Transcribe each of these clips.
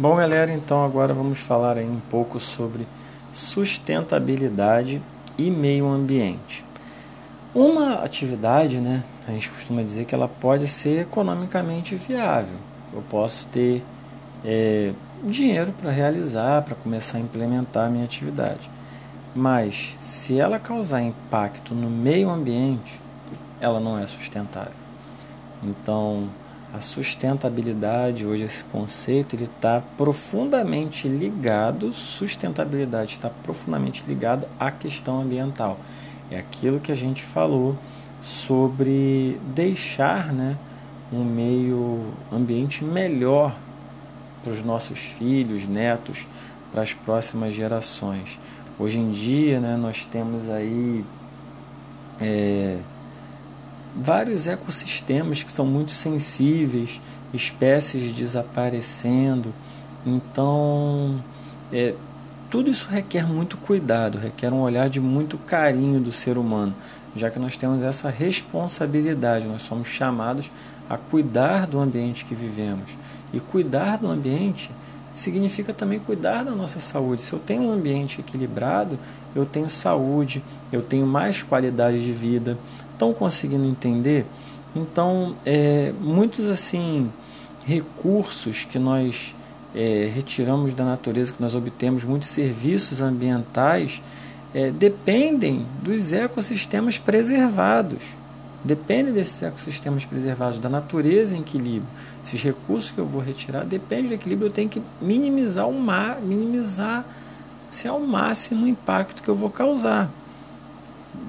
Bom, galera, então agora vamos falar aí um pouco sobre sustentabilidade e meio ambiente. Uma atividade, né, a gente costuma dizer que ela pode ser economicamente viável. Eu posso ter é, dinheiro para realizar, para começar a implementar a minha atividade. Mas se ela causar impacto no meio ambiente, ela não é sustentável. Então, a sustentabilidade, hoje esse conceito, ele está profundamente ligado, sustentabilidade está profundamente ligado à questão ambiental. É aquilo que a gente falou sobre deixar né, um meio ambiente melhor para os nossos filhos, netos, para as próximas gerações. Hoje em dia né, nós temos aí é, vários ecossistemas que são muito sensíveis, espécies desaparecendo. Então, é, tudo isso requer muito cuidado, requer um olhar de muito carinho do ser humano, já que nós temos essa responsabilidade, nós somos chamados a cuidar do ambiente que vivemos. E cuidar do ambiente significa também cuidar da nossa saúde. Se eu tenho um ambiente equilibrado, eu tenho saúde, eu tenho mais qualidade de vida. Estão conseguindo entender? Então, é, muitos assim recursos que nós é, retiramos da natureza, que nós obtemos, muitos serviços ambientais, é, dependem dos ecossistemas preservados. Depende desses ecossistemas preservados, da natureza em equilíbrio. Esses recursos que eu vou retirar depende do equilíbrio. Eu tenho que minimizar o mar, minimizar se ao máximo o impacto que eu vou causar.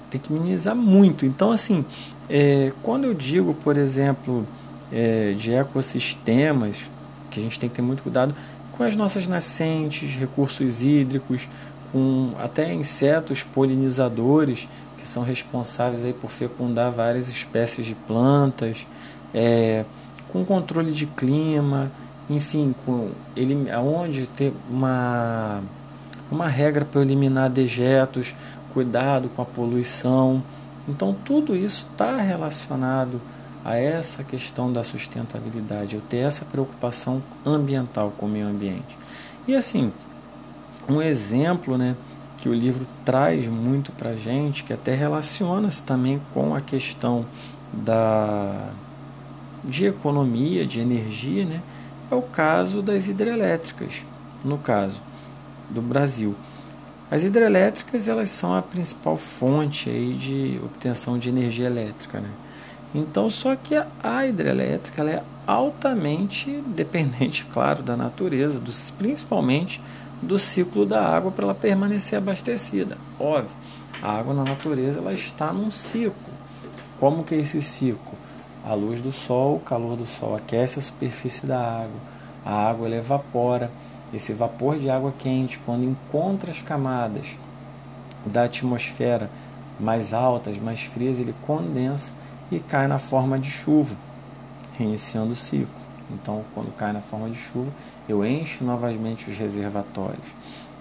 Tem que minimizar muito. Então, assim, é, quando eu digo, por exemplo, é, de ecossistemas, que a gente tem que ter muito cuidado com as nossas nascentes, recursos hídricos, com até insetos polinizadores que são responsáveis aí por fecundar várias espécies de plantas, é, com controle de clima, enfim, com ele, aonde ter uma, uma regra para eliminar dejetos, cuidado com a poluição. Então tudo isso está relacionado a essa questão da sustentabilidade, eu ter essa preocupação ambiental com o meio ambiente. E assim, um exemplo, né, que o livro traz muito para a gente, que até relaciona-se também com a questão da, de economia, de energia, né? é o caso das hidrelétricas, no caso do Brasil. As hidrelétricas elas são a principal fonte aí de obtenção de energia elétrica. Né? Então, só que a hidrelétrica ela é altamente dependente, claro, da natureza, dos, principalmente do ciclo da água para ela permanecer abastecida. Óbvio, a água na natureza ela está num ciclo. Como que é esse ciclo? A luz do sol, o calor do sol aquece a superfície da água, a água evapora. Esse vapor de água quente, quando encontra as camadas da atmosfera mais altas, mais frias, ele condensa e cai na forma de chuva, reiniciando o ciclo. Então, quando cai na forma de chuva, eu encho novamente os reservatórios.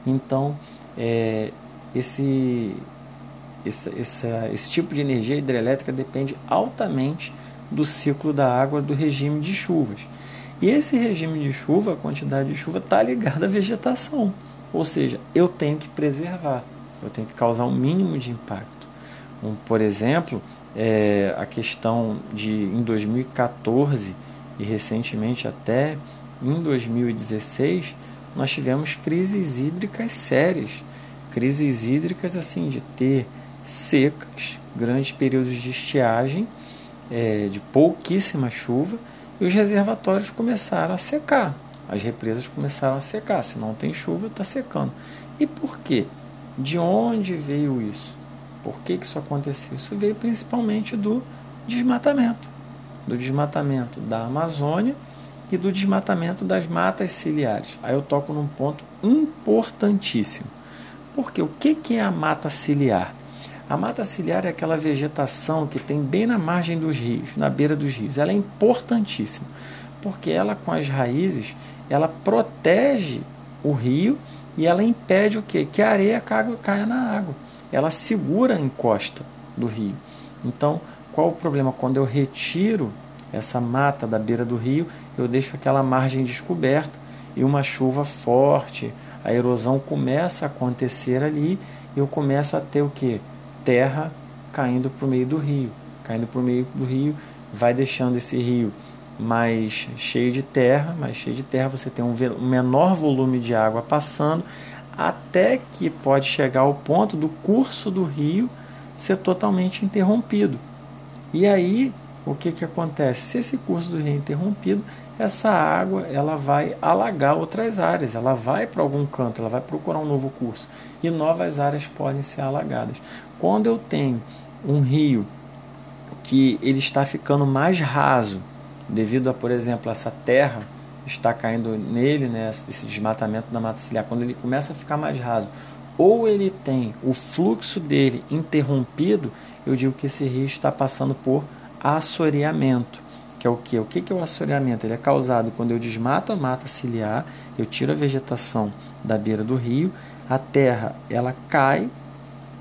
Então, é, esse, esse, esse, esse tipo de energia hidrelétrica depende altamente do ciclo da água do regime de chuvas. E esse regime de chuva, a quantidade de chuva, está ligada à vegetação. Ou seja, eu tenho que preservar, eu tenho que causar um mínimo de impacto. Um, por exemplo, é, a questão de em 2014 e recentemente até em 2016 nós tivemos crises hídricas sérias, crises hídricas assim de ter secas, grandes períodos de estiagem, é, de pouquíssima chuva e os reservatórios começaram a secar, as represas começaram a secar. Se não tem chuva, está secando. E por quê? De onde veio isso? Por que, que isso aconteceu? Isso veio principalmente do desmatamento do desmatamento da Amazônia e do desmatamento das matas ciliares. Aí eu toco num ponto importantíssimo. Porque o que é a mata ciliar? A mata ciliar é aquela vegetação que tem bem na margem dos rios, na beira dos rios. Ela é importantíssima, porque ela com as raízes, ela protege o rio e ela impede o quê? Que a areia caia na água. Ela segura a encosta do rio. Então, qual o problema? Quando eu retiro essa mata da beira do rio, eu deixo aquela margem descoberta, e uma chuva forte, a erosão começa a acontecer ali e eu começo a ter o que? Terra caindo para o meio do rio. Caindo para o meio do rio, vai deixando esse rio mais cheio de terra, mais cheio de terra, você tem um menor volume de água passando, até que pode chegar ao ponto do curso do rio ser totalmente interrompido. E aí, o que, que acontece? Se esse curso do rio é interrompido, essa água ela vai alagar outras áreas, ela vai para algum canto, ela vai procurar um novo curso e novas áreas podem ser alagadas. Quando eu tenho um rio que ele está ficando mais raso devido a, por exemplo, essa terra está caindo nele, né, esse desmatamento da mata ciliar, quando ele começa a ficar mais raso, ou ele tem o fluxo dele interrompido, eu digo que esse rio está passando por assoreamento, que é o que? O que é o assoreamento? Ele é causado quando eu desmato a mata ciliar, eu tiro a vegetação da beira do rio, a terra ela cai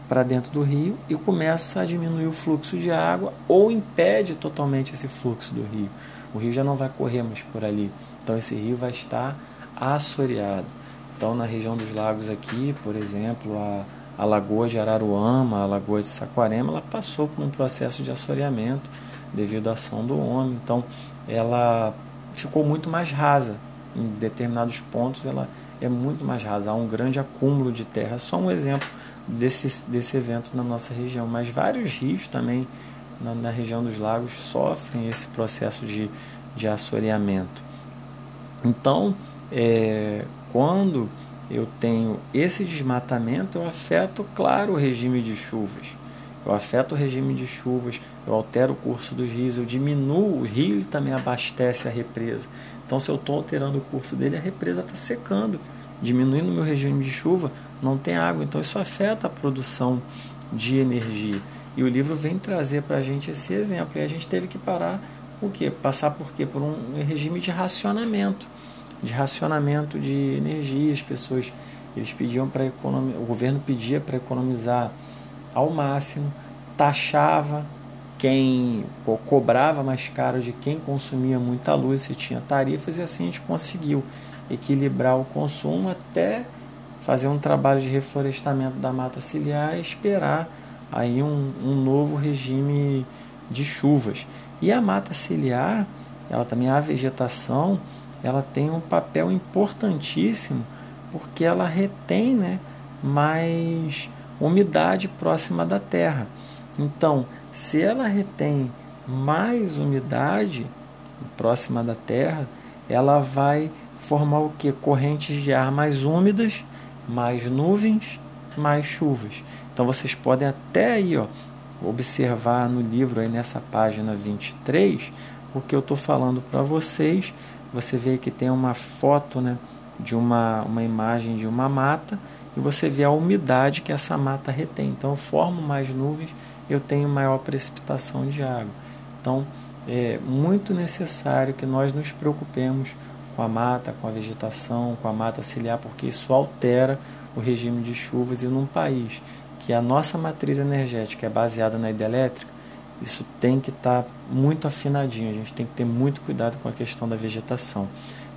para dentro do rio e começa a diminuir o fluxo de água ou impede totalmente esse fluxo do rio. O rio já não vai correr mais por ali. Então esse rio vai estar assoreado. Então na região dos lagos aqui, por exemplo, a, a lagoa de Araruama, a lagoa de Saquarema, ela passou por um processo de assoreamento devido à ação do homem. Então ela ficou muito mais rasa. Em determinados pontos ela é muito mais rasa. Há um grande acúmulo de terra. Só um exemplo desse, desse evento na nossa região. Mas vários rios também na, na região dos lagos sofrem esse processo de, de assoreamento. Então, é, quando eu tenho esse desmatamento, eu afeto, claro, o regime de chuvas. Eu afeto o regime de chuvas, eu altero o curso dos rios, eu diminuo, o rio também abastece a represa. Então, se eu estou alterando o curso dele, a represa está secando. Diminuindo o meu regime de chuva, não tem água. Então, isso afeta a produção de energia. E o livro vem trazer para a gente esse exemplo. E a gente teve que parar o quê? Passar por quê? Por um regime de racionamento, de racionamento de energia. As pessoas eles pediam para economizar, o governo pedia para economizar ao máximo, taxava quem co cobrava mais caro de quem consumia muita luz, se tinha tarifas, e assim a gente conseguiu equilibrar o consumo até fazer um trabalho de reflorestamento da mata ciliar e esperar aí um, um novo regime de chuvas. E a mata ciliar, ela também a vegetação, ela tem um papel importantíssimo porque ela retém né, mais umidade próxima da terra. Então, se ela retém mais umidade próxima da terra, ela vai formar o que? Correntes de ar mais úmidas, mais nuvens, mais chuvas. Então vocês podem até aí, ó, observar no livro aí nessa página 23, o que eu estou falando para vocês. Você vê que tem uma foto, né, de uma, uma imagem de uma mata e você vê a umidade que essa mata retém. Então eu formo mais nuvens, eu tenho maior precipitação de água. Então é muito necessário que nós nos preocupemos com a mata, com a vegetação, com a mata ciliar, porque isso altera o regime de chuvas e num país que a nossa matriz energética é baseada na hidrelétrica, isso tem que estar tá muito afinadinho, a gente tem que ter muito cuidado com a questão da vegetação.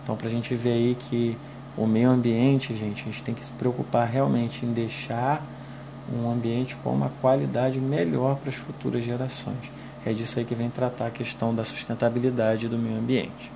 Então, para a gente ver aí que o meio ambiente, gente, a gente tem que se preocupar realmente em deixar um ambiente com uma qualidade melhor para as futuras gerações. É disso aí que vem tratar a questão da sustentabilidade do meio ambiente.